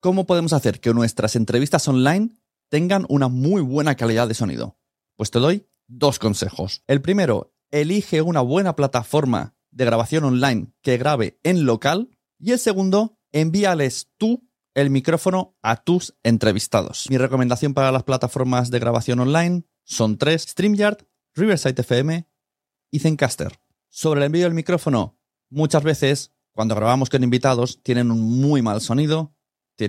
¿Cómo podemos hacer que nuestras entrevistas online tengan una muy buena calidad de sonido? Pues te doy dos consejos. El primero, elige una buena plataforma de grabación online que grabe en local. Y el segundo, envíales tú el micrófono a tus entrevistados. Mi recomendación para las plataformas de grabación online son tres, StreamYard, Riverside FM y Zencaster. Sobre el envío del micrófono, muchas veces cuando grabamos con invitados tienen un muy mal sonido,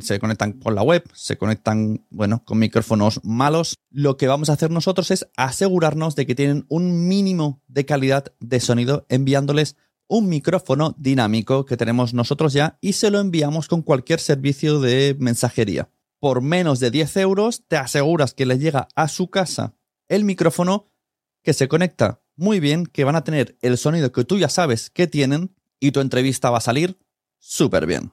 se conectan con la web, se conectan, bueno, con micrófonos malos. Lo que vamos a hacer nosotros es asegurarnos de que tienen un mínimo de calidad de sonido enviándoles un micrófono dinámico que tenemos nosotros ya y se lo enviamos con cualquier servicio de mensajería. Por menos de 10 euros te aseguras que le llega a su casa el micrófono que se conecta muy bien, que van a tener el sonido que tú ya sabes que tienen y tu entrevista va a salir súper bien.